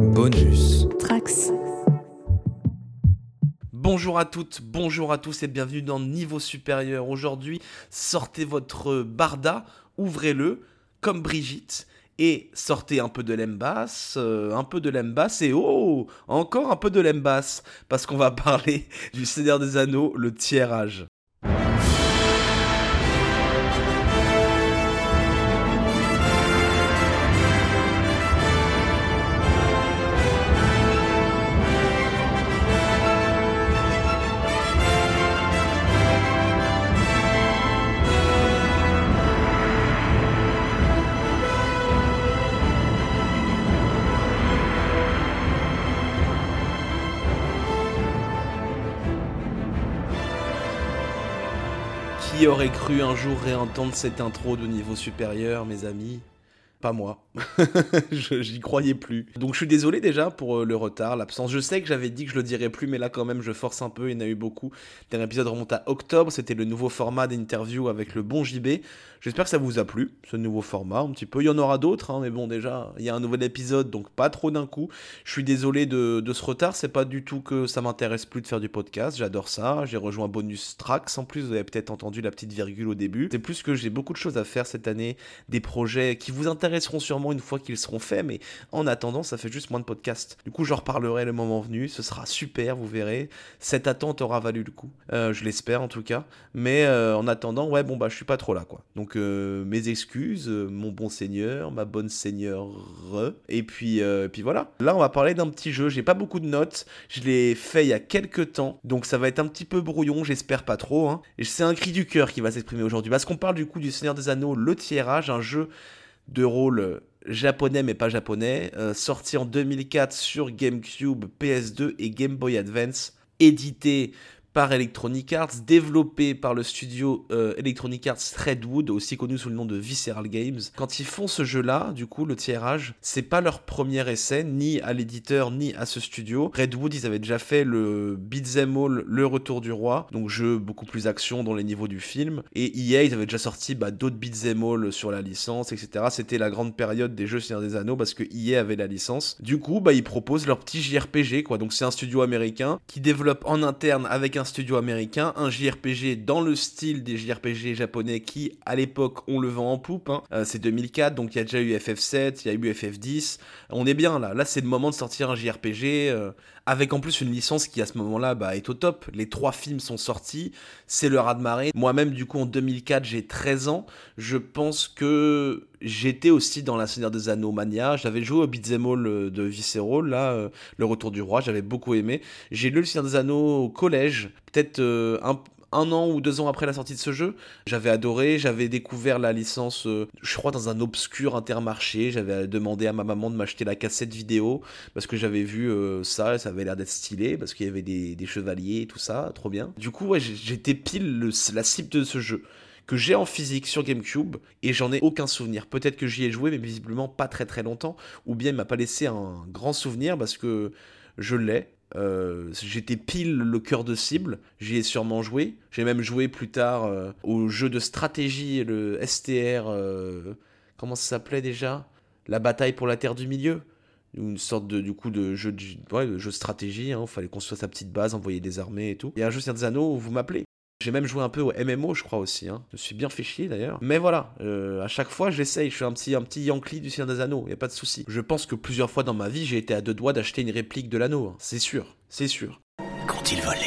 Bonus. Trax. Bonjour à toutes, bonjour à tous et bienvenue dans Niveau Supérieur. Aujourd'hui, sortez votre barda, ouvrez-le comme Brigitte et sortez un peu de l'embasse, euh, un peu de l'embasse et oh, encore un peu de l'embasse parce qu'on va parler du Seigneur des Anneaux, le tiers âge. Qui aurait cru un jour réentendre cette intro de niveau supérieur, mes amis Pas moi. J'y croyais plus. Donc je suis désolé déjà pour euh, le retard, l'absence. Je sais que j'avais dit que je le dirais plus, mais là quand même je force un peu. Il y en a eu beaucoup. Le dernier épisode remonte à octobre. C'était le nouveau format d'interview avec le bon JB. J'espère que ça vous a plu, ce nouveau format, un petit peu. Il y en aura d'autres, hein, mais bon, déjà, il y a un nouvel épisode, donc pas trop d'un coup. Je suis désolé de, de ce retard, c'est pas du tout que ça m'intéresse plus de faire du podcast, j'adore ça. J'ai rejoint Bonus Tracks, en plus, vous avez peut-être entendu la petite virgule au début. C'est plus que j'ai beaucoup de choses à faire cette année, des projets qui vous intéresseront sûrement une fois qu'ils seront faits, mais en attendant, ça fait juste moins de podcasts. Du coup, j'en reparlerai le moment venu, ce sera super, vous verrez. Cette attente aura valu le coup, Euh, je l'espère en tout cas. Mais euh, en attendant, ouais, bon, bah, je suis pas trop là, quoi. Donc, euh, mes excuses, mon bon seigneur, ma bonne seigneur. Et puis, et puis voilà. Là, on va parler d'un petit jeu. J'ai pas beaucoup de notes. Je l'ai fait il y a quelques temps. Donc, ça va être un petit peu brouillon, j'espère pas trop. Hein. Et c'est un cri du cœur qui va s'exprimer aujourd'hui. Parce qu'on parle du coup du Seigneur des Anneaux, le tirage, un jeu de rôle japonais mais pas japonais, euh, sorti en 2004 sur GameCube, PS2 et Game Boy Advance, édité par Electronic Arts, développé par le studio euh, Electronic Arts Threadwood, aussi connu sous le nom de Visceral Games. Quand ils font ce jeu-là, du coup, le tirage, c'est pas leur premier essai, ni à l'éditeur, ni à ce studio. Redwood, ils avaient déjà fait le Beat'em All, Le Retour du Roi, donc jeu beaucoup plus action dans les niveaux du film. Et EA, ils avaient déjà sorti bah, d'autres Beat'em All sur la licence, etc. C'était la grande période des jeux Seigneur des Anneaux parce que EA avait la licence. Du coup, bah, ils proposent leur petit JRPG, quoi. Donc c'est un studio américain qui développe en interne avec un studio américain un JRPG dans le style des JRPG japonais qui, à l'époque, ont le vent en poupe. hein. Euh, c'est 2004, donc il y a déjà eu FF7, il y a eu FF10. On est bien là. Là, c'est le moment de sortir un JRPG euh, avec en plus une licence qui, à ce moment-là, bah, est au top. Les trois films sont sortis. C'est le raz-de-marée. Moi-même, du coup, en 2004, j'ai 13 ans. Je pense que j'étais aussi dans la Seigneur des Anneaux mania. J'avais joué au Beat'em euh, de Visceral, là, euh, Le Retour du Roi. J'avais beaucoup aimé. J'ai lu le Seigneur des Anneaux au collège, peut-être euh, un un an ou deux ans après la sortie de ce jeu. J'avais adoré, j'avais découvert la licence, euh, je crois, dans un obscur intermarché. J'avais demandé à ma maman de m'acheter la cassette vidéo parce que j'avais vu euh, ça, ça avait l'air d'être stylé parce qu'il y avait des, chevaliers et tout ça, trop bien. Du coup, j'étais pile le- la cible de ce jeu que j'ai en physique sur GameCube et j'en ai aucun souvenir. Peut-être que j'y ai joué, mais visiblement pas très très longtemps, ou bien il m'a pas laissé un grand souvenir parce que je l'ai. Euh, J'étais pile le cœur de cible, j'y ai sûrement joué. J'ai même joué plus tard euh, au jeu de stratégie, le STR. euh, comment ça s'appelait déjà? La bataille pour la Terre du Milieu une sorte de du coup de jeu de, ouais, de jeu stratégie, il fallait construire sa petite base, envoyer des armées et tout. A un jeu Seigneur des Anneaux où vous m'appelez. J'ai même joué un peu au MMO, je crois aussi. Hein. Je me suis bien fait chier d'ailleurs. Mais voilà, euh, à chaque fois, j'essaye. Je suis un petit, un petit Yankee du Seigneur des Anneaux. Y a pas de souci. Je pense que plusieurs fois dans ma vie, j'ai été à deux doigts d'acheter une réplique de l'anneau. hein. C'est sûr, c'est sûr. Qu'ont-ils volé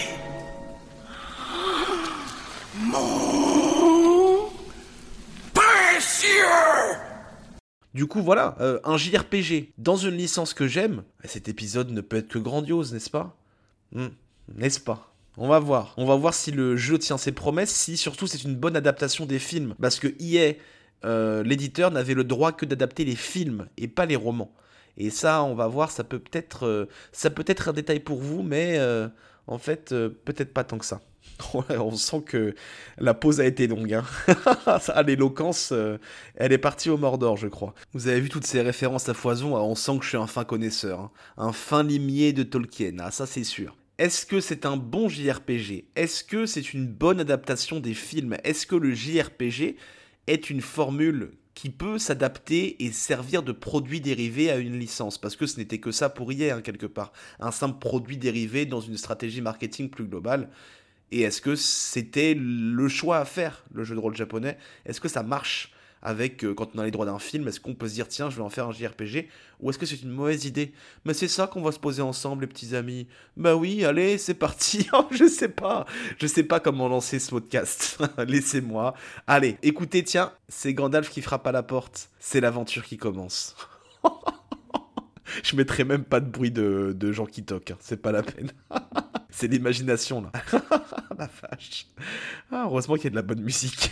Du coup, voilà, euh, un JRPG dans une licence que j'aime. Cet épisode ne peut être que grandiose, n'est-ce pas? Hmm, N'est-ce pas? On va voir. On va voir si le jeu tient ses promesses, si surtout c'est une bonne adaptation des films. Parce que EA, euh, l'éditeur, n'avait le droit que d'adapter les films et pas les romans. Et ça, on va voir, ça peut peut-être, euh, peut être un détail pour vous, mais euh, en fait, euh, peut-être pas tant que ça. On sent que la pause a été longue. Hein. Ça, L'éloquence, elle est partie au Mordor, je crois. Vous avez vu toutes ces références à foison, ah, on sent que je suis un fin connaisseur. hein. Un fin limier de Tolkien, ah, ça c'est sûr. Est-ce que c'est un bon JRPG Est-ce que c'est une bonne adaptation des films? Est-ce que le JRPG est une formule qui peut s'adapter et servir de produit dérivé à une licence, parce que ce n'était que ça pour hier, quelque part. Un simple produit dérivé dans une stratégie marketing plus globale. Et est-ce que c'était le choix à faire, le jeu de rôle japonais? Est-ce que ça marche? Avec euh, quand on a les droits d'un film, est-ce qu'on peut se dire tiens je vais en faire un JRPG ou est-ce que c'est une mauvaise idée? Mais c'est ça qu'on va se poser ensemble les petits amis. Bah oui, allez, c'est parti. Oh, je sais pas. Je sais pas comment lancer ce podcast. Laissez-moi. Allez, écoutez, tiens, c'est Gandalf qui frappe à la porte. C'est l'aventure qui commence. je mettrai même pas de bruit de, gens qui toquent, hein. c'est pas la peine. c'est l'imagination là. la vache. Ah, heureusement qu'il y a de la bonne musique.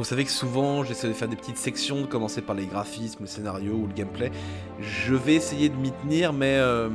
Vous savez que souvent j'essaie de faire des petites sections, de commencer par les graphismes, le scénario ou le gameplay. Je vais essayer de m'y tenir, mais euh,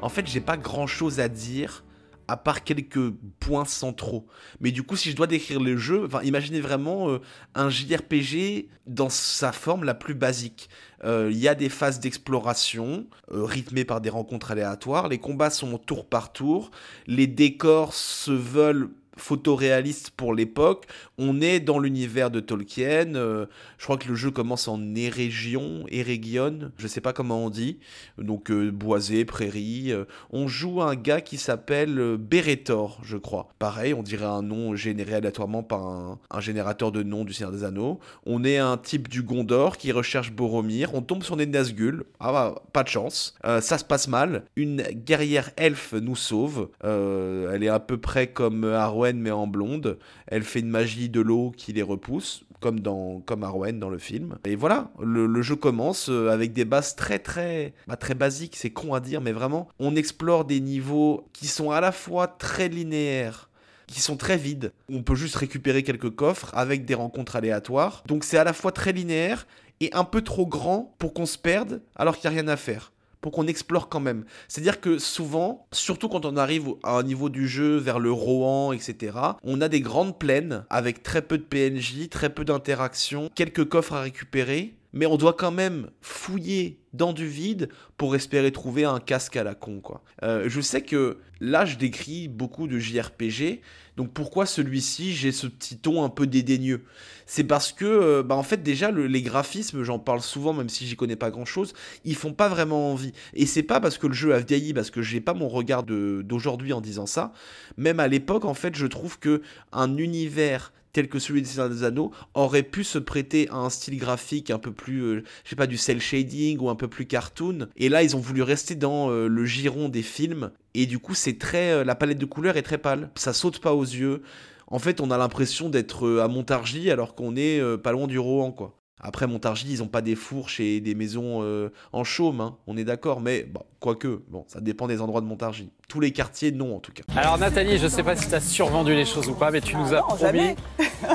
en fait j'ai pas grand chose à dire à part quelques points centraux. Mais du coup, si je dois décrire le jeu, imaginez vraiment euh, un JRPG dans sa forme la plus basique. Euh, il y a des phases d'exploration rythmées par des rencontres aléatoires. Les combats sont tour par tour. Les décors se veulent photoréaliste pour l'époque. On est dans l'univers de Tolkien. Euh, je crois que le jeu commence en Erégion, Eregion, je sais pas comment on dit. Donc euh, boisé, prairie. Euh, on joue un gars qui s'appelle Beretor, je crois. Pareil, on dirait un nom généré aléatoirement par un, générateur de noms du Seigneur des Anneaux. On est un type du Gondor qui recherche Boromir. On tombe sur des Nazgûl. Ah bah, pas de chance. ça se passe mal. Une guerrière elfe nous sauve. elle est à peu près comme Arwen mais en blonde. Elle fait une magie de l'eau qui les repousse, comme dans comme Arwen dans le film. Et voilà, le, jeu commence euh, avec des bases très très très basiques. C'est con à dire, mais vraiment, on explore des niveaux qui sont à la fois très linéaires qui sont très vides. On peut juste récupérer quelques coffres avec des rencontres aléatoires. Donc c'est à la fois très linéaire et un peu trop grand pour qu'on se perde alors qu'il n'y a rien à faire pour qu'on explore quand même. C'est-à-dire que souvent, surtout quand on arrive à un niveau du jeu, vers le Rohan, etc., on a des grandes plaines avec très peu de PNJ, très peu d'interactions, quelques coffres à récupérer, mais on doit quand même fouiller dans du vide pour espérer trouver un casque à la con quoi. Euh, je sais que là je décris beaucoup de JRPG, donc pourquoi celui-ci j'ai ce petit ton un peu dédaigneux? C'est parce que euh, bah en fait déjà les graphismes, j'en parle souvent même si j'y connais pas grand-chose, ils font pas vraiment envie. Et c'est pas parce que le jeu a vieilli, parce que j'ai pas mon regard d'aujourd'hui en disant ça. Même à l'époque en fait je trouve que un univers tel que celui des Seigneurs des Anneaux, aurait pu se prêter à un style graphique un peu plus, euh, je sais pas, du cel shading ou un peu plus cartoon. Et là, ils ont voulu rester dans euh, le giron des films. Et du coup, c'est très, euh, la palette de couleurs est très pâle. Ça saute pas aux yeux. En fait, on a l'impression d'être à Montargis alors qu'on est pas loin du Rohan, quoi. Après, Montargis, ils n'ont pas des fourches et des maisons euh, en chaume, hein, on est d'accord, mais bon, quoique, bon, ça dépend des endroits de Montargis. Tous les quartiers, non, en tout cas. Alors, Nathalie, je ne sais pas si tu as survendu les choses ou pas, mais tu nous as promis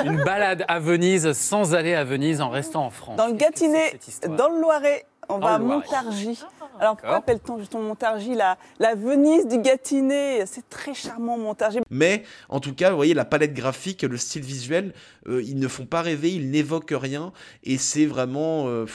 une balade à Venise sans aller à Venise en restant en France. Dans le Gâtinais, dans le Loiret, on va à Montargis. Alors pourquoi appelle-t-on justement Montargis la, la Venise du Gâtinais? C'est très charmant Montargis. Mais en tout cas, vous voyez, la palette graphique, le style visuel, euh, ils ne font pas rêver, ils n'évoquent rien. Et c'est vraiment... Euh,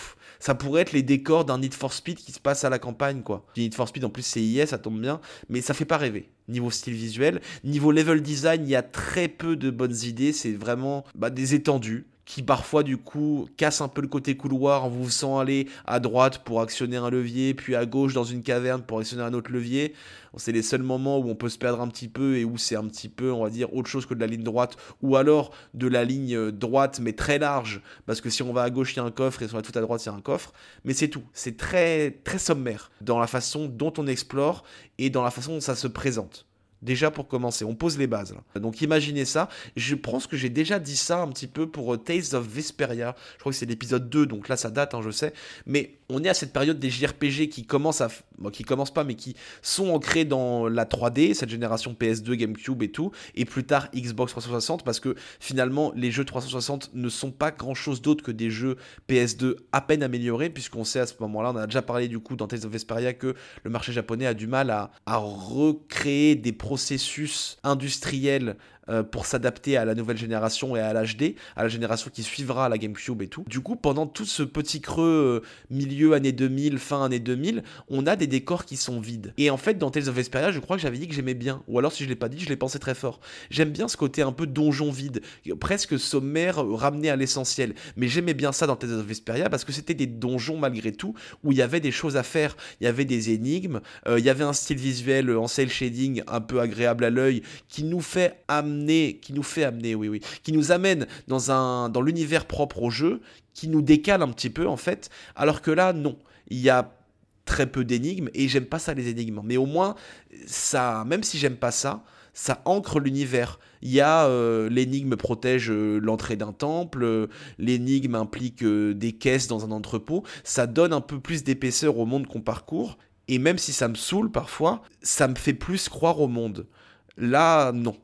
ça pourrait être les décors d'un Need for Speed qui se passe à la campagne, quoi. Need for Speed, en plus, c'est IS, ça tombe bien, mais ça fait pas rêver. Niveau style visuel, niveau level design, il y a très peu de bonnes idées, c'est vraiment bah, des étendues qui parfois du coup casse un peu le côté couloir en vous faisant aller à droite pour actionner un levier, puis à gauche dans une caverne pour actionner un autre levier. C'est les seuls moments où on peut se perdre un petit peu et où c'est un petit peu, on va dire, autre chose que de la ligne droite, ou alors de la ligne euh, droite mais très large, parce que si on va à gauche il y a un coffre et si on va tout à droite il y a un coffre, mais c'est tout. C'est très très sommaire dans la façon dont on explore et dans la façon dont ça se présente. Déjà pour commencer, on pose les bases. Donc imaginez ça. Je pense que j'ai déjà dit ça un petit peu pour euh, Tales of Vesperia. Je crois que c'est l'épisode 2, donc là ça date, hein, je sais. Mais on est à cette période des JRPG qui commencent à... Bon, qui commencent pas, mais qui sont ancrés dans la 3D, cette génération PS2, GameCube et tout. Et plus tard Xbox 360, parce que finalement les jeux 360 ne sont pas grand-chose d'autre que des jeux PS2 à peine améliorés, puisqu'on sait à ce moment-là, on a déjà parlé du coup dans Tales of Vesperia que le marché japonais a du mal à, à recréer des processus industriels euh, pour s'adapter à la nouvelle génération et à l'HD, à la génération qui suivra la GameCube et tout. Du coup, pendant tout ce petit creux euh, milieu année 2000, fin année 2000, on a des décors qui sont vides. Et en fait, dans Tales of Vesperia, je crois que j'avais dit que j'aimais bien. Ou alors, si je l'ai pas dit, je l'ai pensé très fort. J'aime bien ce côté un peu donjon vide, presque sommaire, euh, ramené à l'essentiel. Mais j'aimais bien ça dans Tales of Vesperia parce que c'était des donjons malgré tout, où il y avait des choses à faire. Il y avait des énigmes, il y avait un style visuel en cel shading un peu agréable à l'œil qui nous fait amener qui nous fait amener, oui, oui, qui nous amène dans un, dans l'univers propre au jeu, qui nous décale un petit peu en fait, alors que là, non, il y a très peu d'énigmes et j'aime pas ça les énigmes, mais au moins ça, même si j'aime pas ça, ça ancre l'univers. Il y a euh, l'énigme protège euh, l'entrée d'un temple, euh, l'énigme implique des caisses dans un entrepôt. Ça donne un peu plus d'épaisseur au monde qu'on parcourt. Et même si ça me saoule parfois, ça me fait plus croire au monde. Là, non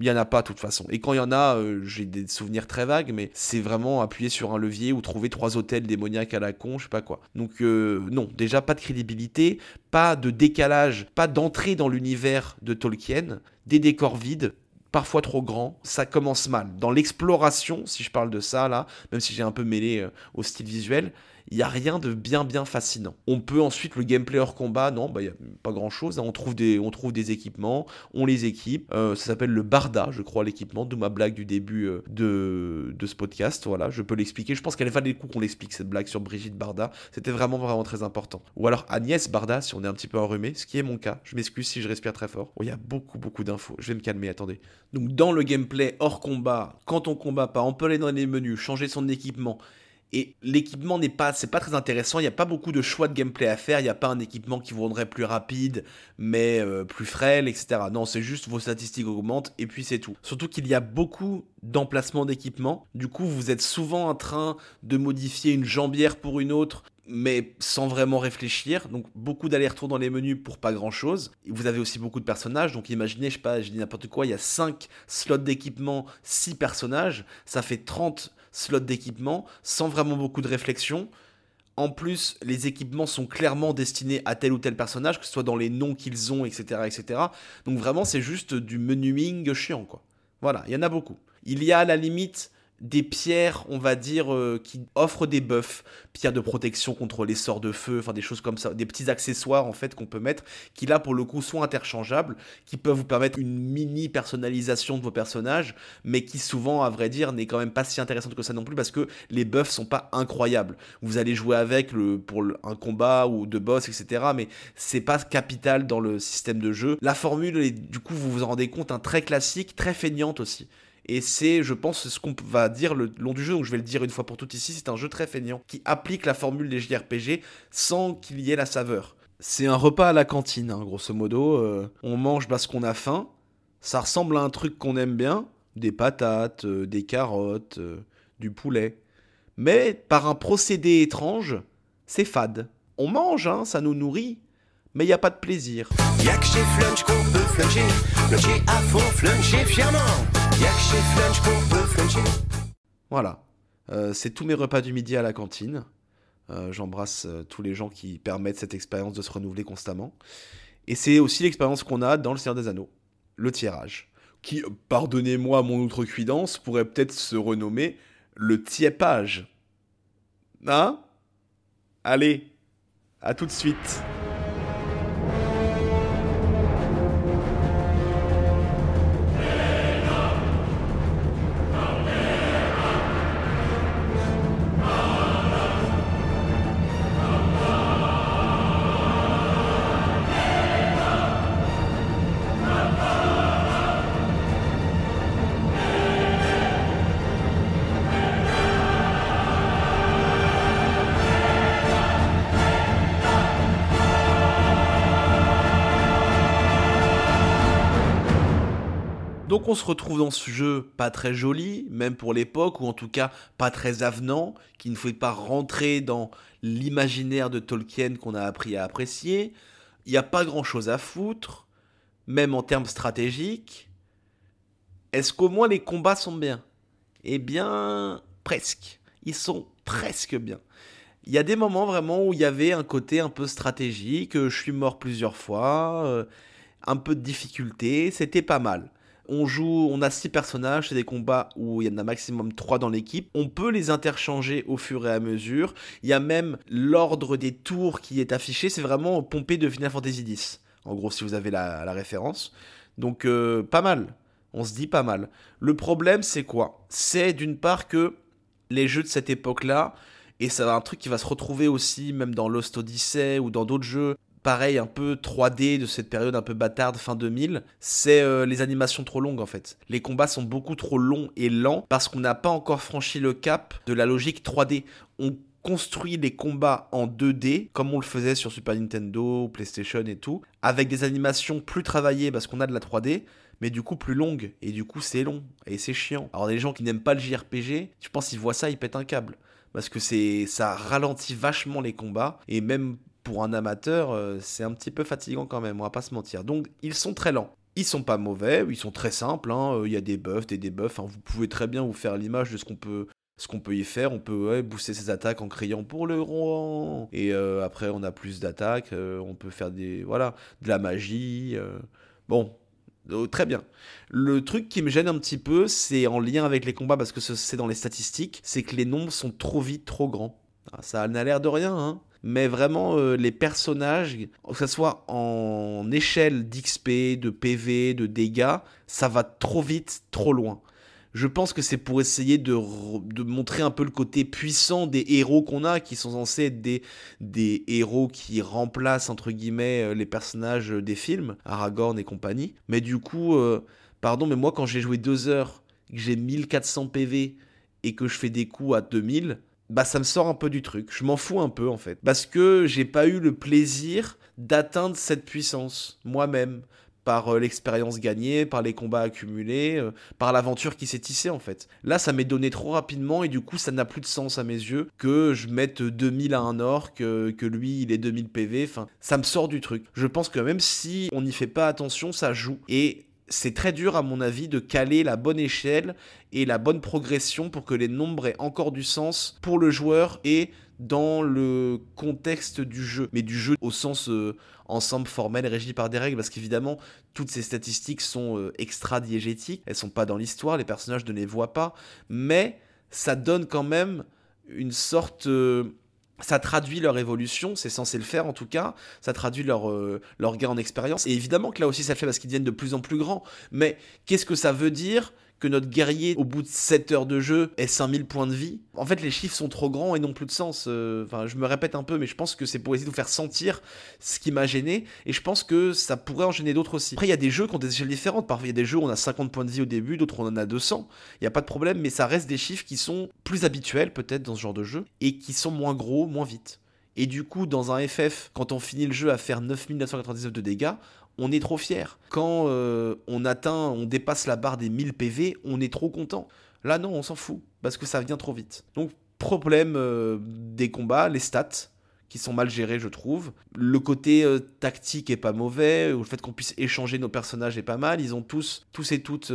il n'y en a pas de toute façon. Et quand il y en a, euh, j'ai des souvenirs très vagues, mais c'est vraiment appuyer sur un levier ou trouver trois hôtels démoniaques à la con, je sais pas quoi. Donc euh, non, déjà pas de crédibilité, pas de décalage, pas d'entrée dans l'univers de Tolkien, des décors vides, parfois trop grands, ça commence mal. Dans l'exploration, si je parle de ça là, même si j'ai un peu mêlé euh, au style visuel, il n'y a rien de bien bien fascinant. On peut ensuite le gameplay hors combat, non, bah il n'y a pas grand chose. Hein. On, trouve des, on trouve des équipements, on les équipe. Euh, ça s'appelle le Barda, je crois, l'équipement, de ma blague du début euh, de, de ce podcast. Voilà, je peux l'expliquer. Je pense qu'elle valait le coup qu'on l'explique cette blague sur Brigitte Barda. C'était vraiment vraiment très important. Ou alors Agnès Barda, si on est un petit peu enrhumé, ce qui est mon cas. Je m'excuse si je respire très fort. Oh, il y a beaucoup beaucoup d'infos. Je vais me calmer, attendez. Donc dans le gameplay hors combat, quand on combat pas, on peut aller dans les menus, changer son équipement et l'équipement n'est pas, c'est pas très intéressant. Il n'y a pas beaucoup de choix de gameplay à faire. Il n'y a pas un équipement qui vous rendrait plus rapide, mais euh, plus frêle, etc. Non, c'est juste vos statistiques augmentent et puis c'est tout. Surtout qu'il y a beaucoup d'emplacements d'équipement. Du coup, vous êtes souvent en train de modifier une jambière pour une autre, mais sans vraiment réfléchir. Donc beaucoup d'allers-retours dans les menus pour pas grand-chose. Vous avez aussi beaucoup de personnages, donc imaginez, je je dis n'importe quoi, il y a 5 slots d'équipement, 6 personnages, ça fait 30 slot d'équipement sans vraiment beaucoup de réflexion. En plus, les équipements sont clairement destinés à tel ou tel personnage, que ce soit dans les noms qu'ils ont, etc., etc. Donc vraiment, c'est juste du menuing chiant, quoi. Voilà, il y en a beaucoup. Il y a à la limite des pierres, on va dire, euh, qui offrent des buffs, pierres de protection contre les sorts de feu, enfin des choses comme ça, des petits accessoires en fait qu'on peut mettre, qui là pour le coup sont interchangeables, qui peuvent vous permettre une mini personnalisation de vos personnages, mais qui souvent, à vrai dire, n'est quand même pas si intéressante que ça non plus parce que les buffs sont pas incroyables. Vous allez jouer avec le, pour un combat ou de boss, etc., mais c'est pas capital dans le système de jeu. La formule est, du coup, vous vous en rendez compte, un très classique, très feignante aussi. Et c'est, je pense, ce qu'on va dire le long du jeu, donc je vais le dire une fois pour toutes ici, c'est un jeu très feignant, qui applique la formule des JRPG sans qu'il y ait la saveur. C'est un repas à la cantine, hein, grosso modo. Euh, on mange parce qu'on a faim. Ça ressemble à un truc qu'on aime bien. Des patates, euh, des carottes, euh, du poulet. Mais par un procédé étrange, c'est fade. On mange, hein, ça nous nourrit, mais il n'y a pas de plaisir. Que chez Flunch qu'on peut fluncher, fluncher à fond, fluncher fièrement. Voilà, euh, c'est tous mes repas du midi à la cantine. Euh, J'embrasse euh, tous les gens qui permettent cette expérience de se renouveler constamment. Et c'est aussi l'expérience qu'on a dans le Seigneur des Anneaux, le tirage, qui, pardonnez-moi mon outrecuidance, pourrait peut-être se renommer le tiépage. Hein? Allez, à tout de suite. Donc on se retrouve dans ce jeu pas très joli, même pour l'époque, ou en tout cas pas très avenant, qui ne fait pas rentrer dans l'imaginaire de Tolkien qu'on a appris à apprécier. Il n'y a pas grand-chose à foutre, même en termes stratégiques. Est-ce qu'au moins les combats sont bien? Eh bien, presque. Ils sont presque bien. Il y a des moments vraiment où il y avait un côté un peu stratégique, je suis mort plusieurs fois, euh, un peu de difficulté, c'était pas mal. On joue, on a six personnages, c'est des combats où il y en a maximum trois dans l'équipe. On peut les interchanger au fur et à mesure. Il y a même l'ordre des tours qui est affiché, c'est vraiment pompé de Final Fantasy X. En gros, si vous avez la, référence. Donc, euh, pas mal. On se dit pas mal. Le problème, c'est quoi? C'est d'une part que les jeux de cette époque-là, et ça un truc qui va se retrouver aussi même dans Lost Odyssey ou dans d'autres jeux pareil un peu 3D de cette période un peu bâtarde fin 2000, c'est euh, les animations trop longues en fait. Les combats sont beaucoup trop longs et lents parce qu'on n'a pas encore franchi le cap de la logique 3D. On construit les combats en 2D comme on le faisait sur Super Nintendo, PlayStation et tout, avec des animations plus travaillées parce qu'on a de la 3D, mais du coup plus longues et du coup c'est long et c'est chiant. Alors les gens qui n'aiment pas le JRPG, je pense qu'ils voient ça, ils pètent un câble parce que c'est ça ralentit vachement les combats et même pour un amateur, euh, c'est un petit peu fatigant quand même, on va pas se mentir. Donc ils sont très lents. Ils sont pas mauvais, ils sont très simples, hein. euh, il y a des buffs, des debuffs, hein. vous pouvez très bien vous faire l'image de ce qu'on peut peut y faire, on peut booster ses attaques en criant pour le roi. Et euh, après, on a plus d'attaques, on peut faire des voilà, de la magie. Bon, très bien. Le truc qui me gêne un petit peu, c'est en lien avec les combats, parce que c'est dans les statistiques, c'est que les nombres sont trop vite, trop grands. Ah, ça n'a l'air de rien, hein. Mais vraiment, euh, les personnages, que ce soit en échelle d'XP, de PV, de dégâts, ça va trop vite, trop loin je pense que c'est pour essayer de, montrer un peu le côté puissant des héros qu'on a, qui sont censés être des, des héros qui remplacent, entre guillemets, euh, les personnages des films, Aragorn et compagnie. Mais du coup, euh, pardon, mais moi, quand j'ai joué deux heures, que j'ai 1400 PV et que je fais des coups à 2000, bah ça me sort un peu du truc. Je m'en fous un peu en fait. Parce que j'ai pas eu le plaisir d'atteindre cette puissance moi-même par euh, l'expérience gagnée, par les combats accumulés, euh, par l'aventure qui s'est tissée en fait. Là, ça m'est donné trop rapidement et du coup, ça n'a plus de sens à mes yeux que je mette 2000 à un orc, que, que lui, il est 2000 PV. Enfin, ça me sort du truc. Je pense que même si on n'y fait pas attention, ça joue. Et c'est très dur, à mon avis, de caler la bonne échelle et la bonne progression pour que les nombres aient encore du sens pour le joueur et dans le contexte du jeu, mais du jeu au sens euh, ensemble formel régi par des règles, parce qu'évidemment, toutes ces statistiques sont euh, extra-diégétiques, elles sont pas dans l'histoire, les personnages ne les voient pas, mais ça donne quand même une sorte... Euh, ça traduit leur évolution, c'est censé le faire en tout cas, ça traduit leur, leur gain en expérience, et évidemment que là aussi ça le fait parce qu'ils deviennent de plus en plus grands, mais qu'est-ce que ça veut dire que notre guerrier, au bout de 7 heures de jeu, ait 5000 points de vie. En fait, les chiffres sont trop grands et n'ont plus de sens. Euh, enfin, je me répète un peu, mais je pense que c'est pour essayer de vous faire sentir ce qui m'a gêné. Et je pense que ça pourrait en gêner d'autres aussi. Après, il y a des jeux qui ont des échelles différentes. Parfois, il y a des jeux où on a 50 points de vie au début, d'autres on en a 200. Il n'y a pas de problème, mais ça reste des chiffres qui sont plus habituels peut-être dans ce genre de jeu et qui sont moins gros, moins vite. Et du coup, dans un FF, quand on finit le jeu à faire 9999 de dégâts, on est trop fier. Quand euh, on atteint, on dépasse la barre des 1000 PV, on est trop content. Là, non, on s'en fout, parce que ça vient trop vite. Donc, problème euh, des combats, les stats, qui sont mal gérés, je trouve. Le côté euh, tactique est pas mauvais, le fait qu'on puisse échanger nos personnages est pas mal. Ils ont tous, tous et toutes,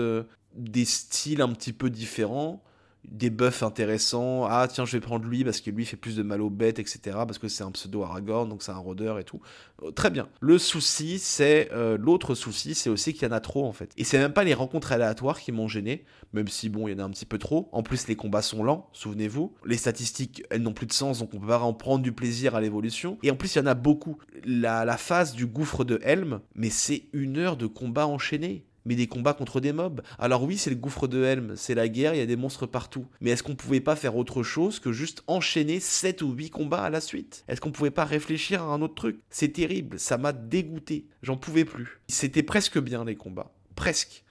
des styles un petit peu différents des buffs intéressants. Ah tiens, je vais prendre lui parce que lui fait plus de mal aux bêtes, etc. Parce que c'est un pseudo Aragorn, donc c'est un rôdeur et tout. Euh, très bien. Le souci, c'est euh, l'autre souci, c'est aussi qu'il y en a trop en fait. Et c'est même pas les rencontres aléatoires qui m'ont gêné, même si bon, il y en a un petit peu trop. En plus, les combats sont lents, souvenez-vous. Les statistiques, elles n'ont plus de sens, donc on peut pas en prendre du plaisir à l'évolution. Et en plus, il y en a beaucoup. La, la phase du gouffre de Helm, mais c'est une heure de combat enchaîné mais des combats contre des mobs. Alors oui, c'est le gouffre de Helm, c'est la guerre, il y a des monstres partout. Mais est-ce qu'on pouvait pas faire autre chose que juste enchaîner 7 ou 8 combats à la suite? Est-ce qu'on pouvait pas réfléchir à un autre truc? C'est terrible, ça m'a dégoûté, j'en pouvais plus. C'était presque bien les combats, presque.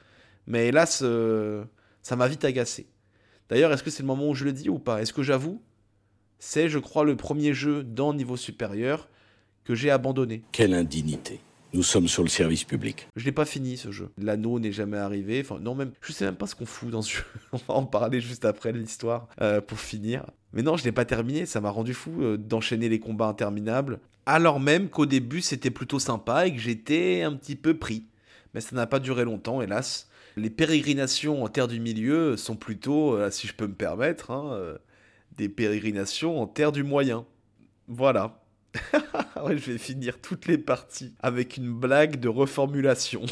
Mais hélas, euh, ça m'a vite agacé. D'ailleurs, est-ce que c'est le moment où je le dis ou pas? Est-ce que j'avoue? C'est, je crois, le premier jeu dans niveau supérieur que j'ai abandonné. Quelle indignité Nous sommes sur le service public. Je l'ai pas fini ce jeu. L'anneau n'est jamais arrivé. Enfin, non, même. Je sais même pas ce qu'on fout dans ce jeu. On va en parler juste après l'histoire euh, pour finir. Mais non, je l'ai pas terminé. Ça m'a rendu fou euh, d'enchaîner les combats interminables. Alors même qu'au début c'était plutôt sympa et que j'étais un petit peu pris. Mais ça n'a pas duré longtemps, hélas. Les pérégrinations en terre du milieu sont plutôt, euh, si je peux me permettre, hein, des pérégrinations en terre du moyen. Voilà. ouais, je vais finir toutes les parties avec une blague de reformulation.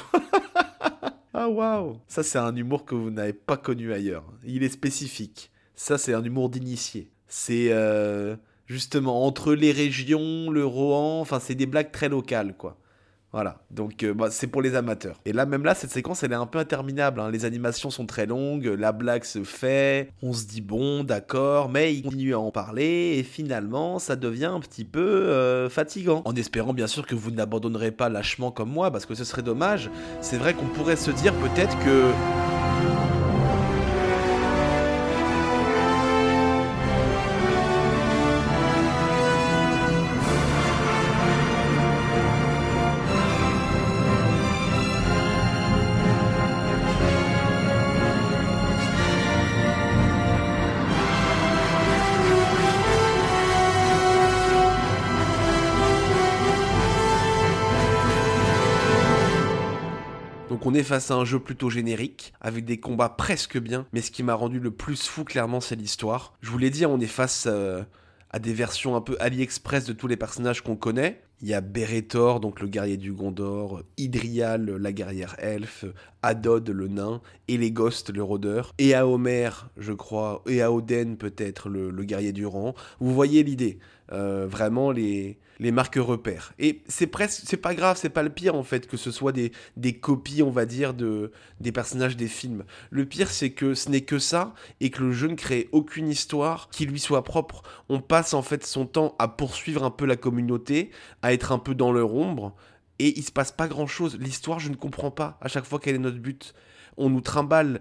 ah waouh Ça c'est un humour que vous n'avez pas connu ailleurs. Il est spécifique. Ça c'est un humour d'initié. C'est euh, justement entre les régions, le Rohan, enfin c'est des blagues très locales quoi. Voilà, donc euh, bah, c'est pour les amateurs. Et là, même là, cette séquence, elle est un peu interminable. Hein. Les animations sont très longues, la blague se fait, on se dit bon, d'accord, mais il continue à en parler, et finalement, ça devient un petit peu euh, fatigant. En espérant bien sûr que vous n'abandonnerez pas lâchement comme moi, parce que ce serait dommage. C'est vrai qu'on pourrait se dire peut-être que... on est face à un jeu plutôt générique, avec des combats presque bien, mais ce qui m'a rendu le plus fou clairement c'est l'histoire. Je vous l'ai dit, on est face euh, à des versions un peu AliExpress de tous les personnages qu'on connaît. Il y a Beretor, donc le guerrier du Gondor, Idrial, la guerrière elfe, Adod, le nain, Elegost, le rôdeur, et à Homer, je crois, et à Oden peut-être, le, le guerrier du rang. Vous voyez l'idée. Euh, vraiment les, les marques repères. Et c'est presque, c'est pas grave, c'est pas le pire en fait que ce soit des, des copies, on va dire, de, des personnages des films. Le pire, c'est que ce n'est que ça et que le jeu ne crée aucune histoire qui lui soit propre. On passe en fait son temps à poursuivre un peu la communauté, à être un peu dans leur ombre, et il se passe pas grand chose. L'histoire, je ne comprends pas à chaque fois quel est notre but. On nous trimballe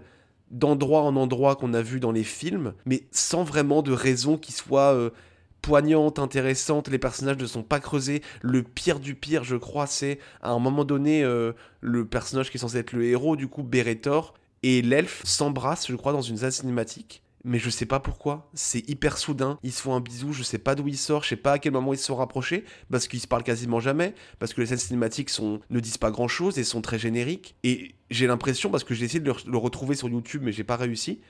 d'endroit en endroit qu'on a vu dans les films, mais sans vraiment de raison qui soit euh, poignante, intéressante, les personnages ne sont pas creusés. Le pire du pire, je crois, c'est à un moment donné, euh, le personnage qui est censé être le héros, du coup, Beretor, et l'elfe s'embrassent, je crois, dans une scène cinématique. Mais je sais pas pourquoi, c'est hyper soudain, ils se font un bisou, je sais pas d'où ils sortent, je sais pas à quel moment ils se sont rapprochés, parce qu'ils se parlent quasiment jamais, parce que les scènes cinématiques sont, ne disent pas grand chose et sont très génériques. Et j'ai l'impression, parce que j'ai essayé de le, le retrouver sur YouTube, mais j'ai pas réussi,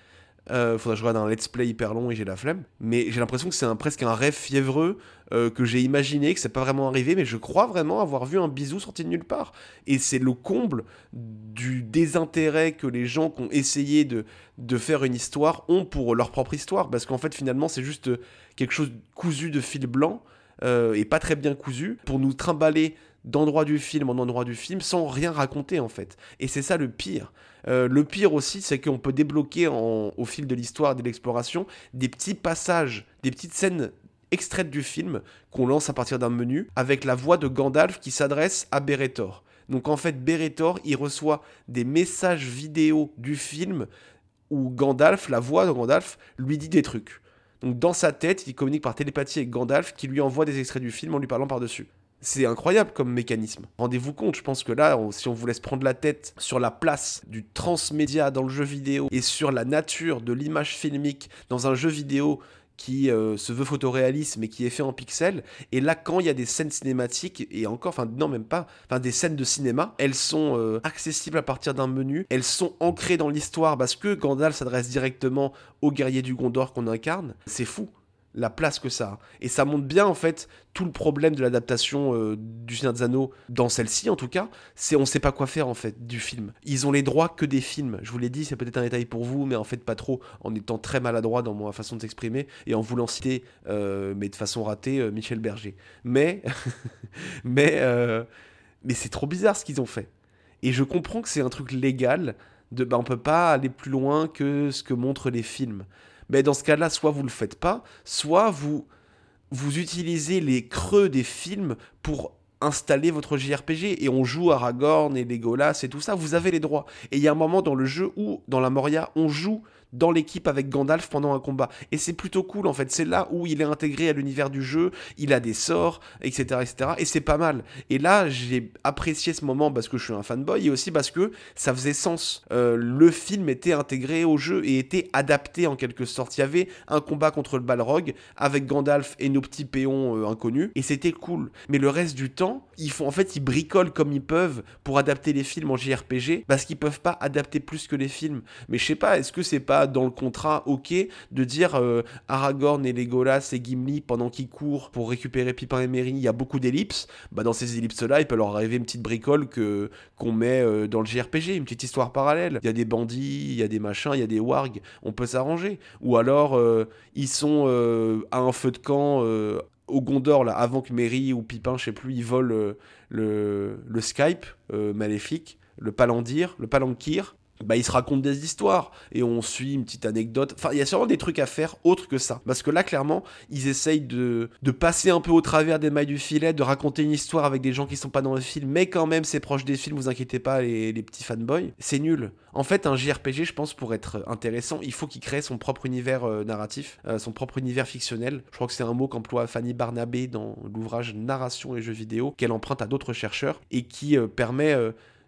euh, faudrait que je regarde un let's play hyper long et j'ai la flemme. Mais j'ai l'impression que c'est presque un rêve fiévreux euh, que j'ai imaginé, que c'est pas vraiment arrivé, mais je crois vraiment avoir vu un bisou sorti de nulle part. Et c'est le comble du désintérêt que les gens qui ont essayé de, faire une histoire ont pour leur propre histoire. Parce qu'en fait, finalement, c'est juste quelque chose cousu de fil blanc euh, et pas très bien cousu pour nous trimballer d'endroit du film en endroit du film sans rien raconter en fait. Et c'est ça le pire. Euh, le pire aussi, c'est qu'on peut débloquer au fil de l'histoire de l'exploration des petits passages, des petites scènes extraites du film qu'on lance à partir d'un menu avec la voix de Gandalf qui s'adresse à Beretor. Donc en fait, Beretor, il reçoit des messages vidéo du film où Gandalf, la voix de Gandalf, lui dit des trucs. Donc dans sa tête, il communique par télépathie avec Gandalf qui lui envoie des extraits du film en lui parlant par-dessus. C'est incroyable comme mécanisme. Rendez-vous compte, je pense que là, si on vous laisse prendre la tête sur la place du transmédia dans le jeu vidéo et sur la nature de l'image filmique dans un jeu vidéo qui euh, se veut photoréaliste mais qui est fait en pixels. Et là, quand il y a des scènes cinématiques, et encore, enfin non même pas, enfin des scènes de cinéma, elles sont euh, accessibles à partir d'un menu, elles sont ancrées dans l'histoire parce que Gandalf s'adresse directement au guerrier du Gondor qu'on incarne. C'est fou la place que ça a. Et ça montre bien en fait tout le problème de l'adaptation euh, du Seigneur des Anneaux, dans celle-ci en tout cas, c'est on sait pas quoi faire en fait du film. Ils ont les droits que des films. Je vous l'ai dit, c'est peut-être un détail pour vous, mais en fait pas trop, en étant très maladroit dans ma façon de s'exprimer et en voulant citer, euh, mais de façon ratée, euh, Michel Berger. Mais, mais, mais c'est trop bizarre ce qu'ils ont fait. Et je comprends que c'est un truc légal, de, bah, on peut pas aller plus loin que ce que montrent les films. Mais dans ce cas-là, soit vous le faites pas, soit vous, vous utilisez les creux des films pour installer votre JRPG et on joue Aragorn et Legolas et tout ça, vous avez les droits. Et il y a un moment dans le jeu où, dans la Moria, on joue dans l'équipe avec Gandalf pendant un combat. Et c'est plutôt cool en fait. C'est là où il est intégré à l'univers du jeu, il a des sorts, etc. etc. et c'est pas mal. Et là, j'ai apprécié ce moment parce que je suis un fanboy et aussi parce que ça faisait sens. Euh, le film était intégré au jeu et était adapté en quelque sorte. Il y avait un combat contre le Balrog avec Gandalf et nos petits péons euh, inconnus et c'était cool. Mais le reste du temps, ils en fait ils bricolent comme ils peuvent pour adapter les films en JRPG parce qu'ils peuvent pas adapter plus que les films. Mais je sais pas, est-ce que c'est pas dans le contrat ok de dire euh, Aragorn et Legolas et Gimli pendant qu'ils courent pour récupérer Pipin et Merry, il y a beaucoup d'ellipses? Bah dans ces ellipses là, il peut leur arriver une petite bricole que qu'on met euh, dans le JRPG, une petite histoire parallèle. Il y a des bandits, il y a des machins, il y a des wargs, on peut s'arranger. Ou alors euh, ils sont à un feu de camp au Gondor, là, avant que Merry ou Pipin, je sais plus, ils volent le, le Skype maléfique, le Palandir, le Palanquir, bah, il se raconte des histoires et on suit une petite anecdote. Enfin, il y a sûrement des trucs à faire autres que ça. Parce que là, clairement, ils essayent de, de passer un peu au travers des mailles du filet, de raconter une histoire avec des gens qui sont pas dans le film, mais quand même, c'est proche des films, vous inquiétez pas, les, les petits fanboys. C'est nul. En fait, un JRPG, je pense, pour être intéressant, il faut qu'il crée son propre univers euh, narratif, euh, son propre univers fictionnel. Je crois que c'est un mot qu'emploie Fanny Barnabé dans l'ouvrage Narration et jeux vidéo, qu'elle emprunte à d'autres chercheurs et qui euh, permet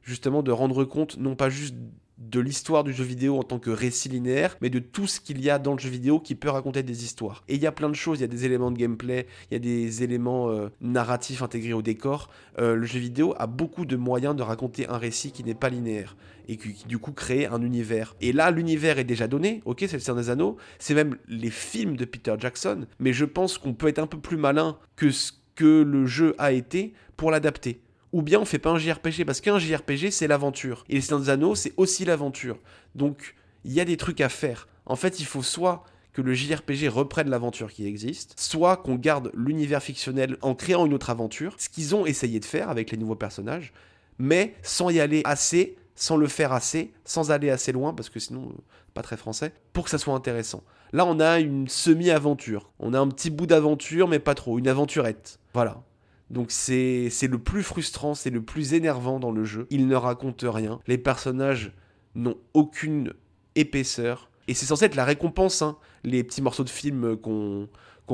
justement de rendre compte non pas juste de l'histoire du jeu vidéo en tant que récit linéaire, mais de tout ce qu'il y a dans le jeu vidéo qui peut raconter des histoires. Et il y a plein de choses, il y a des éléments de gameplay, il y a des éléments euh, narratifs intégrés au décor. Euh, le jeu vidéo a beaucoup de moyens de raconter un récit qui n'est pas linéaire et qui, du coup crée un univers. Et là, l'univers est déjà donné, ok, c'est le Seigneur des Anneaux, c'est même les films de Peter Jackson, mais je pense qu'on peut être un peu plus malin que ce que le jeu a été pour l'adapter ou bien on fait pas un JRPG, parce qu'un JRPG c'est l'aventure, et les Seigneurs des Anneaux c'est aussi l'aventure. Donc il y a des trucs à faire. En fait, il faut soit que le JRPG reprenne l'aventure qui existe, soit qu'on garde l'univers fictionnel en créant une autre aventure, ce qu'ils ont essayé de faire avec les nouveaux personnages, mais sans y aller assez, sans le faire assez, sans aller assez loin, parce que sinon, euh, pas très français, pour que ça soit intéressant. Là, on a une semi-aventure. On a un petit bout d'aventure, mais pas trop, une aventurette. Voilà. Donc c'est le plus frustrant, c'est le plus énervant dans le jeu. Il ne raconte rien. Les personnages n'ont aucune épaisseur. Et c'est censé être la récompense, hein, les petits morceaux de film qu'on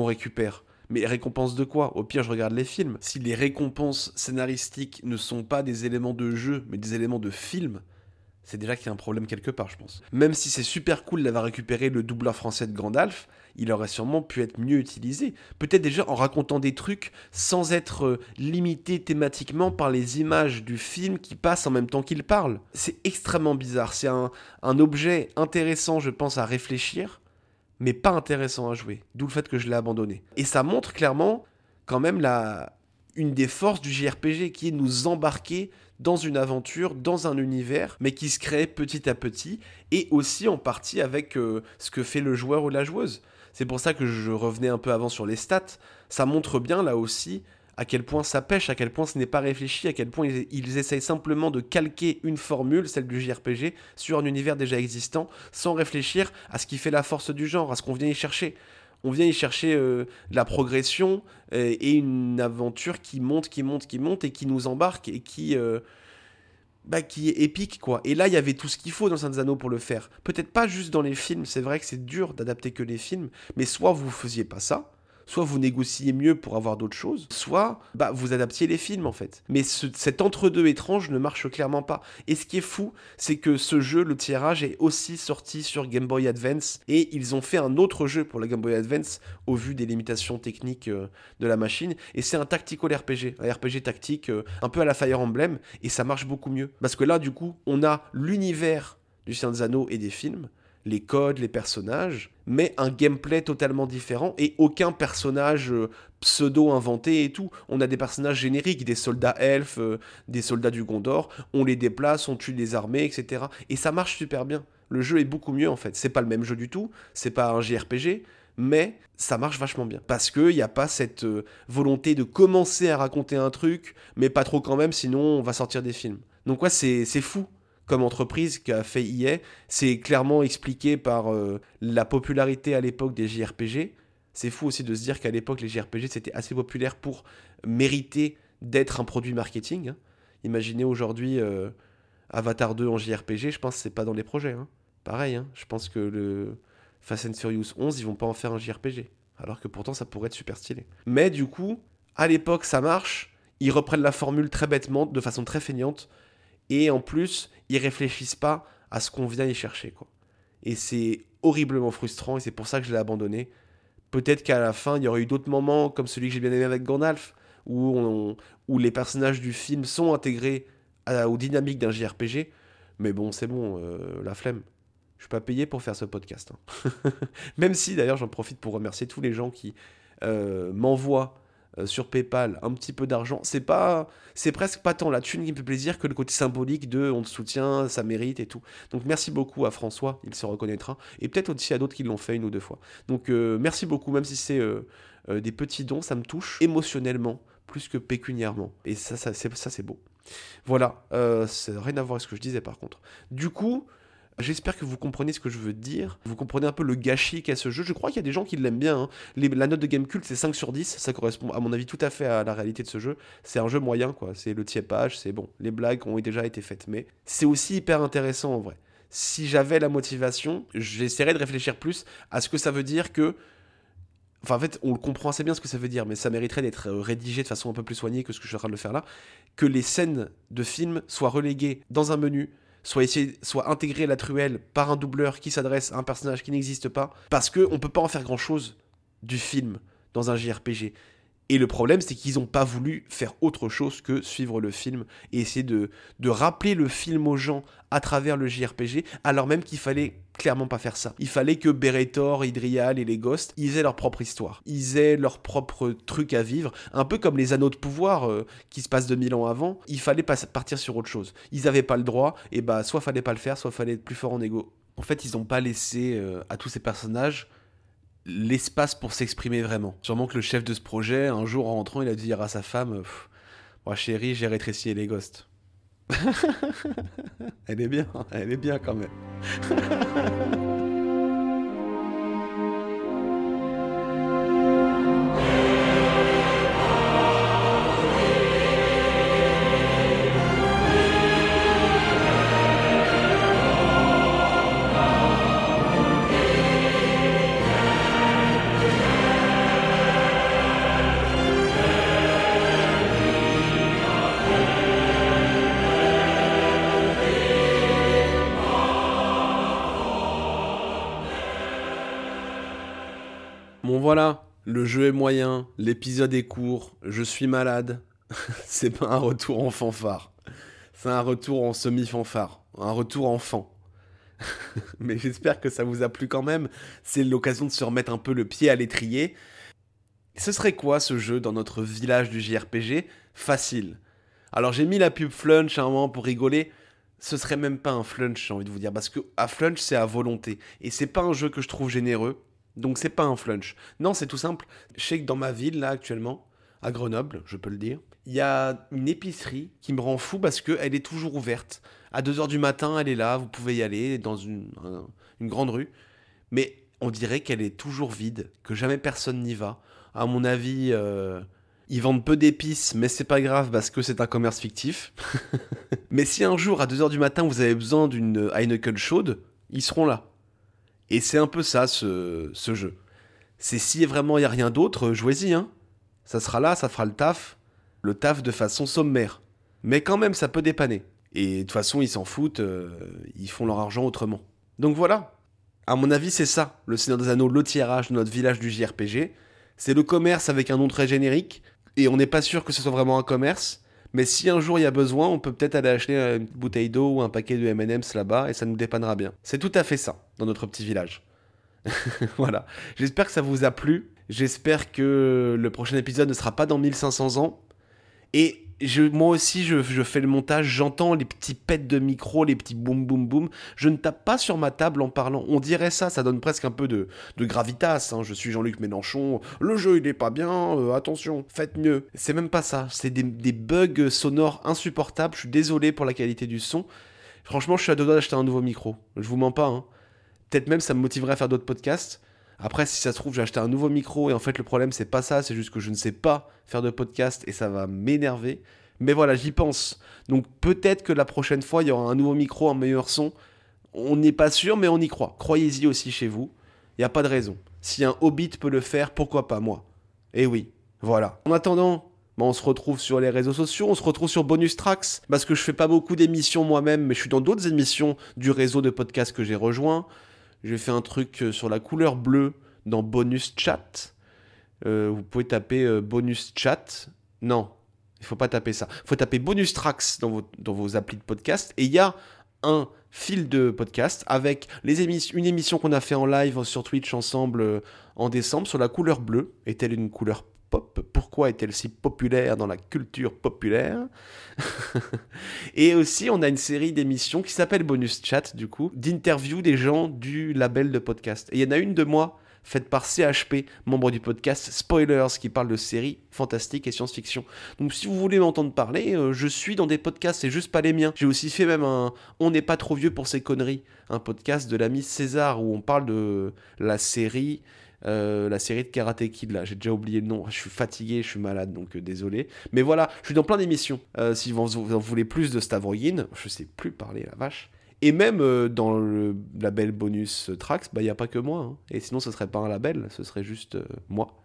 récupère. Mais récompense de quoi? Au pire, je regarde les films. Si les récompenses scénaristiques ne sont pas des éléments de jeu, mais des éléments de film, c'est déjà qu'il y a un problème quelque part, je pense. Même si c'est super cool d'avoir récupéré le doubleur français de Gandalf, il aurait sûrement pu être mieux utilisé. Peut-être déjà en racontant des trucs sans être euh, limité thématiquement par les images du film qui passent en même temps qu'il parle. C'est extrêmement bizarre. C'est un, objet intéressant, je pense, à réfléchir, mais pas intéressant à jouer. D'où le fait que je l'ai abandonné. Et ça montre clairement quand même la, une des forces du JRPG qui est de nous embarquer dans une aventure, dans un univers, mais qui se crée petit à petit, et aussi en partie avec euh, ce que fait le joueur ou la joueuse. C'est pour ça que je revenais un peu avant sur les stats. Ça montre bien là aussi à quel point ça pêche, à quel point ce n'est pas réfléchi, à quel point ils, essayent simplement de calquer une formule, celle du JRPG, sur un univers déjà existant, sans réfléchir à ce qui fait la force du genre, à ce qu'on vient y chercher. On vient y chercher euh, la progression et une aventure qui monte, qui monte, qui monte et qui nous embarque et qui, euh, bah, qui est épique, quoi. Et là, il y avait tout ce qu'il faut dans Saint Anneaux pour le faire. Peut-être pas juste dans les films, c'est vrai que c'est dur d'adapter que les films, mais soit vous faisiez pas ça, soit vous négociez mieux pour avoir d'autres choses, soit bah, vous adaptiez les films en fait. Mais cet entre-deux étrange ne marche clairement pas. Et ce qui est fou, c'est que ce jeu, le tirage, est aussi sorti sur Game Boy Advance et ils ont fait un autre jeu pour la Game Boy Advance au vu des limitations techniques euh, de la machine. Et c'est un tactical RPG, un RPG tactique euh, un peu à la Fire Emblem et ça marche beaucoup mieux. Parce que là, du coup, on a l'univers du Seigneur des Anneaux et des films, les codes, les personnages, mais un gameplay totalement différent et aucun personnage euh, pseudo inventé et tout. On a des personnages génériques, des soldats elfes, euh, des soldats du Gondor, on les déplace, on tue des armées, etc. Et ça marche super bien. Le jeu est beaucoup mieux en fait. C'est pas le même jeu du tout, c'est pas un JRPG, mais ça marche vachement bien. Parce qu'il n'y a pas cette euh, volonté de commencer à raconter un truc, mais pas trop quand même, sinon on va sortir des films. Donc ouais, c'est fou comme entreprise qu'a fait EA, c'est clairement expliqué par euh, la popularité à l'époque des JRPG. C'est fou aussi de se dire qu'à l'époque, les JRPG, c'était assez populaire pour mériter d'être un produit marketing. Hein. Imaginez aujourd'hui euh, Avatar 2 en JRPG, je pense que c'est pas dans les projets. Hein. Pareil, hein, je pense que le Fast and Furious 11, ils vont pas en faire un JRPG. Alors que pourtant, ça pourrait être super stylé. Mais du coup, à l'époque, ça marche. Ils reprennent la formule très bêtement, de façon très feignante. Et en plus, ils réfléchissent pas à ce qu'on vient y chercher. Quoi. Et c'est horriblement frustrant, et c'est pour ça que je l'ai abandonné. Peut-être qu'à la fin, il y aurait eu d'autres moments, comme celui que j'ai bien aimé avec Gandalf, où, où les personnages du film sont intégrés aux dynamiques d'un JRPG. Mais bon, c'est bon, euh, la flemme. Je suis pas payé pour faire ce podcast. Hein. Même si, d'ailleurs, j'en profite pour remercier tous les gens qui euh, m'envoient euh, sur PayPal un petit peu d'argent. C'est pas, c'est presque pas tant la thune qui me fait plaisir que le côté symbolique de on te soutient, ça mérite et tout. Donc merci beaucoup à François, il se reconnaîtra, et peut-être aussi à d'autres qui l'ont fait une ou deux fois. Donc merci beaucoup, même si c'est des petits dons, ça me touche émotionnellement plus que pécuniairement. Et ça, ça c'est beau. Voilà, euh, c'est rien à voir avec ce que je disais par contre. Du coup, J'espère que vous comprenez ce que je veux dire. Vous comprenez un peu le gâchis qu'a ce jeu. Je crois qu'il y a des gens qui l'aiment bien. Hein. la note de Gamecult, c'est 5 sur 10. Ça correspond, à mon avis, tout à fait à la réalité de ce jeu. C'est un jeu moyen, quoi. C'est le tiépage, c'est bon. Les blagues ont déjà été faites, mais c'est aussi hyper intéressant en vrai. Si j'avais la motivation, j'essaierais de réfléchir plus à ce que ça veut dire que Enfin, en fait, on le comprend assez bien ce que ça veut dire, mais ça mériterait d'être euh, rédigé de façon un peu plus soignée que ce que je suis en train de le faire là. Que les scènes de film soient reléguées dans un menu, soit, à la truelle par un doubleur qui s'adresse à un personnage qui n'existe pas, parce qu'on ne peut pas en faire grand chose du film dans un JRPG. Et le problème, c'est qu'ils n'ont pas voulu faire autre chose que suivre le film et essayer de, rappeler le film aux gens à travers le JRPG, alors même qu'il fallait clairement pas faire ça. Il fallait que Beretor, Idrial et les Ghosts, aient leur propre histoire. Ils aient leur propre truc à vivre, un peu comme les anneaux de pouvoir euh, qui se passent 2000 ans avant. Il fallait pas partir sur autre chose. Ils avaient pas le droit, et bah soit fallait pas le faire, soit fallait être plus fort en ego. En fait, ils n'ont pas laissé euh, à tous ces personnages l'espace pour s'exprimer vraiment. Sûrement que le chef de ce projet, un jour en rentrant, il a dû dire à sa femme Moi, chérie, j'ai rétréci les ghosts. elle est bien, elle est bien quand même. Le jeu est moyen, l'épisode est court, je suis malade. c'est pas un retour en fanfare. C'est un retour en semi-fanfare, un retour enfant. Mais j'espère que ça vous a plu quand même. C'est l'occasion de se remettre un peu le pied à l'étrier. Ce serait quoi ce jeu dans notre village du JRPG Facile. Alors j'ai mis la pub Flunch à un moment pour rigoler. Ce serait même pas un Flunch, j'ai envie de vous dire, parce que à Flunch c'est à volonté. Et c'est pas un jeu que je trouve généreux. Donc c'est pas un flunch. Non, c'est tout simple. Je sais que dans ma ville, là, actuellement, à Grenoble, je peux le dire, il y a une épicerie qui me rend fou parce qu'elle est toujours ouverte. À 2h du matin, elle est là, vous pouvez y aller dans une, grande rue. Mais on dirait qu'elle est toujours vide, que jamais personne n'y va. À mon avis, euh, ils vendent peu d'épices, mais c'est pas grave parce que c'est un commerce fictif. mais si un jour, à 2h du matin, vous avez besoin d'une Heineken chaude, ils seront là. Et c'est un peu ça, ce, jeu. C'est si vraiment il n'y a rien d'autre, jouez-y. Hein. Ça sera là, ça fera le taf. Le taf de façon sommaire. Mais quand même, ça peut dépanner. Et de toute façon, ils s'en foutent, euh, ils font leur argent autrement. Donc voilà. À mon avis, c'est ça, le Seigneur des Anneaux, le tirage de notre village du JRPG. C'est le commerce avec un nom très générique. Et on n'est pas sûr que ce soit vraiment un commerce. Mais si un jour il y a besoin, on peut peut-être aller acheter une bouteille d'eau ou un paquet de M&M's là-bas et ça nous dépannera bien. C'est tout à fait ça dans notre petit village. voilà. J'espère que ça vous a plu. J'espère que le prochain épisode ne sera pas dans 1500 ans. Et moi aussi, je, fais le montage, j'entends les petits pets de micro, les petits boum boum boum. Je ne tape pas sur ma table en parlant. On dirait ça, ça donne presque un peu de, gravitas. Hein. Je suis Jean-Luc Mélenchon, le jeu il est pas bien, euh, attention, faites mieux. C'est même pas ça, c'est des, bugs sonores insupportables. Je suis désolé pour la qualité du son. Franchement, je suis à deux doigts d'acheter un nouveau micro. Je vous mens pas. Hein. Peut-être même ça me motiverait à faire d'autres podcasts. Après, si ça se trouve, j'ai acheté un nouveau micro et en fait, le problème, c'est pas ça, c'est juste que je ne sais pas faire de podcast et ça va m'énerver. Mais voilà, j'y pense. Donc peut-être que la prochaine fois, il y aura un nouveau micro, un meilleur son. On n'est pas sûr, mais on y croit. Croyez-y aussi chez vous. Il n'y a pas de raison. Si un hobbit peut le faire, pourquoi pas moi? Eh oui, voilà. En attendant, bah, on se retrouve sur les réseaux sociaux, on se retrouve sur Bonus Tracks, parce que je fais pas beaucoup d'émissions moi-même, mais je suis dans d'autres émissions du réseau de podcasts que j'ai rejoint. J'ai fait un truc euh, sur la couleur bleue dans Bonus Chat. Euh, vous pouvez taper euh, Bonus Chat. Non, il faut pas taper ça. Il faut taper Bonus Tracks dans vos, dans vos applis de podcast. Et il y a un fil de podcast avec les une émission qu'on a fait en live sur Twitch ensemble en décembre sur la couleur bleue. Est-elle une couleur Pourquoi est-elle si populaire dans la culture populaire? Et aussi, on a une série d'émissions qui s'appelle Bonus Chat, du coup, d'interviews des gens du label de podcast. Et il y en a une de moi faite par CHP, membre du podcast Spoilers, qui parle de séries fantastiques et science-fiction. Donc si vous voulez m'entendre parler, euh, je suis dans des podcasts, c'est juste pas les miens. J'ai aussi fait même un On n'est pas trop vieux pour ces conneries, un podcast de l'ami César où on parle de la série euh, la série de Karate Kid là, j'ai déjà oublié le nom, je suis fatigué, je suis malade donc euh, désolé. Mais voilà, je suis dans plein d'émissions. Euh, si vous, en voulez plus de Stavroyin, je sais plus parler la vache. Et même dans le label bonus bah il y a pas que moi. Hein. Et sinon ce serait pas un label, ce serait juste moi.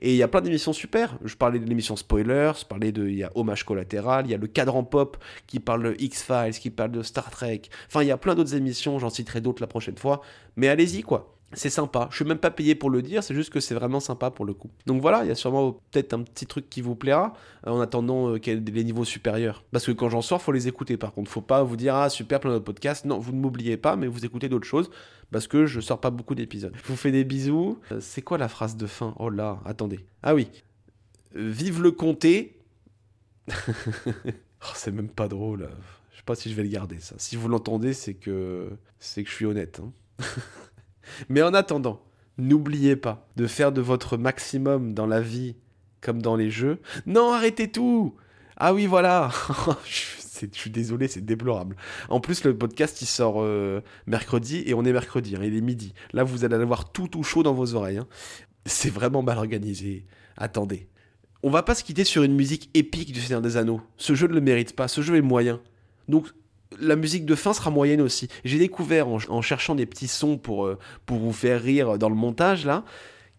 Et il y a plein d'émissions super. Je parlais de l'émission Spoilers, je parlais de. Il y a Hommage collatéral, il y a le cadran pop qui parle de X-Files, qui parle de Star Trek. Enfin, il y a plein d'autres émissions, j'en citerai d'autres la prochaine fois. Mais allez-y, quoi c'est sympa. Je suis même pas payé pour le dire, c'est juste que c'est vraiment sympa pour le coup. Donc voilà, il y a sûrement peut-être un petit truc qui vous plaira euh, en attendant euh, les niveaux supérieurs. Parce que quand j'en sors, faut les écouter par contre. Faut pas vous dire ah super plein d'autres podcasts. Non, vous ne m'oubliez pas, mais vous écoutez d'autres choses parce que je sors pas beaucoup d'épisodes. Je vous fais des bisous. Euh, c'est quoi la phrase de fin? Oh là, attendez. Ah oui. Vive le comté. oh, c'est même pas drôle. Je sais pas si je vais le garder ça. Si vous l'entendez, c'est que c'est que je suis honnête. Hein. Mais en attendant, n'oubliez pas de faire de votre maximum dans la vie comme dans les jeux. Non, arrêtez tout Ah oui, voilà Je suis désolé, c'est déplorable. En plus, le podcast, il sort euh, mercredi, et on est mercredi, hein, il est midi. Là, vous allez avoir tout tout chaud dans vos oreilles. Hein. C'est vraiment mal organisé. Attendez. On va pas se quitter sur une musique épique du Seigneur des Anneaux. Ce jeu ne le mérite pas, ce jeu est moyen. Donc la musique de fin sera moyenne aussi. J'ai découvert en, cherchant des petits sons pour, euh, pour vous faire rire dans le montage là,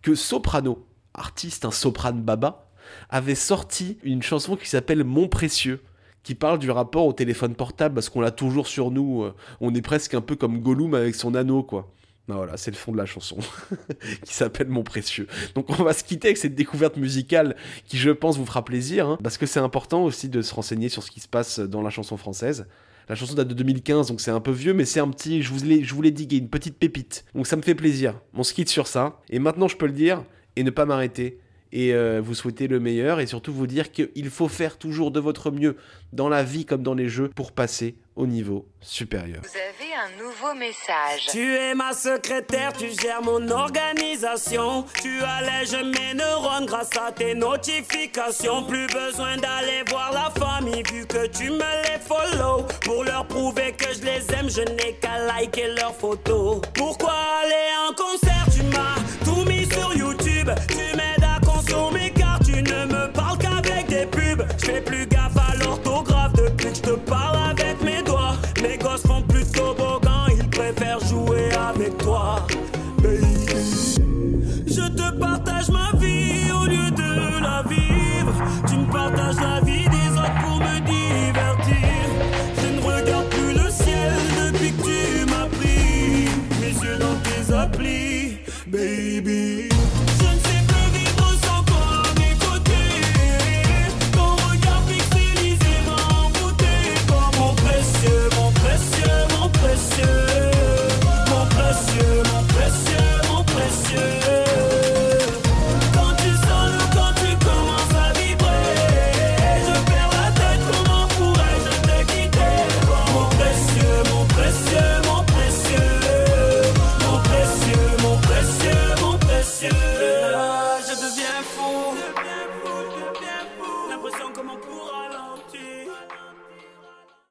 que Soprano, artiste, un soprano baba, avait sorti une chanson qui s'appelle Mon précieux qui parle du rapport au téléphone portable parce qu'on l'a toujours sur nous. Euh, on est presque un peu comme Gollum avec son anneau, quoi. Ben voilà, c'est le fond de la chanson qui s'appelle Mon précieux. Donc on va se quitter avec cette découverte musicale qui, je pense, vous fera plaisir hein, parce que c'est important aussi de se renseigner sur ce qui se passe dans la chanson française. La chanson date de 2015, donc c'est un peu vieux, mais c'est un petit, je vous l'ai, je voulais diguer, une petite pépite. Donc ça me fait plaisir. On se quitte sur ça. Et maintenant, je peux le dire et ne pas m'arrêter et euh, vous souhaiter le meilleur et surtout vous dire qu'il faut faire toujours de votre mieux dans la vie comme dans les jeux pour passer au niveau supérieur. Vous avez un nouveau message. Tu es ma secrétaire, tu gères mon organisation. Tu allèges mes neurones grâce à tes notifications. Plus besoin d'aller voir la famille vu que tu me les follow. Pour leur prouver que je les aime, je n'ai qu'à liker leurs photos. Pourquoi aller en concert? Tu m'as tout mis sur YouTube. Tu m'aides à consommer car tu ne me parles qu'avec des pubs. Je fais plus